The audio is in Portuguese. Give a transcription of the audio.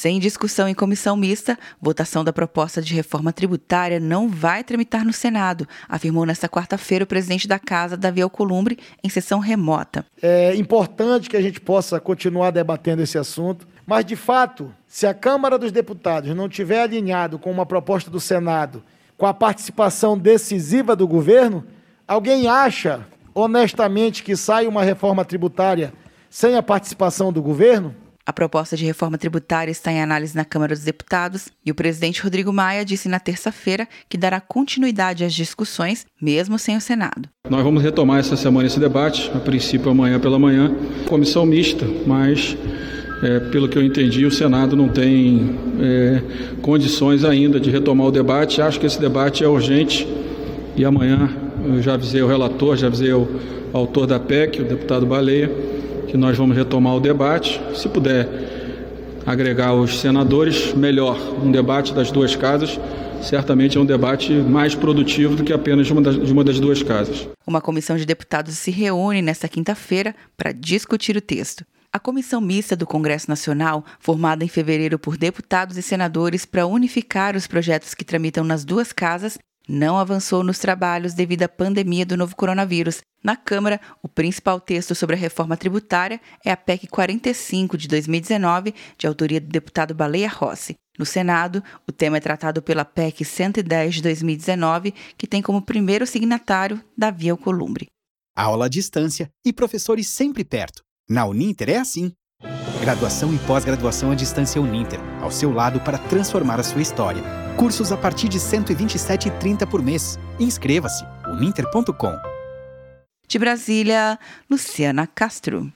Sem discussão em comissão mista, votação da proposta de reforma tributária não vai tramitar no Senado, afirmou nesta quarta-feira o presidente da Casa, Davi Alcolumbre, em sessão remota. É importante que a gente possa continuar debatendo esse assunto, mas de fato, se a Câmara dos Deputados não tiver alinhado com uma proposta do Senado, com a participação decisiva do governo, alguém acha honestamente que sai uma reforma tributária sem a participação do governo? A proposta de reforma tributária está em análise na Câmara dos Deputados e o presidente Rodrigo Maia disse na terça-feira que dará continuidade às discussões, mesmo sem o Senado. Nós vamos retomar essa semana esse debate, a princípio amanhã pela manhã, comissão mista, mas é, pelo que eu entendi, o Senado não tem é, condições ainda de retomar o debate. Acho que esse debate é urgente e amanhã eu já avisei o relator, já avisei o autor da PEC, o deputado Baleia que nós vamos retomar o debate. Se puder agregar os senadores, melhor. Um debate das duas casas certamente é um debate mais produtivo do que apenas uma das, de uma das duas casas. Uma comissão de deputados se reúne nesta quinta-feira para discutir o texto. A comissão mista do Congresso Nacional, formada em fevereiro por deputados e senadores para unificar os projetos que tramitam nas duas casas, não avançou nos trabalhos devido à pandemia do novo coronavírus. Na Câmara, o principal texto sobre a reforma tributária é a PEC 45 de 2019, de autoria do deputado Baleia Rossi. No Senado, o tema é tratado pela PEC 110 de 2019, que tem como primeiro signatário Davi Alcolumbre. Aula à distância e professores sempre perto. Na Uninter é assim. Graduação e pós-graduação à distância Uninter, ao seu lado para transformar a sua história. Cursos a partir de R$ 127,30 por mês. Inscreva-se uninter.com. De Brasília, Luciana Castro.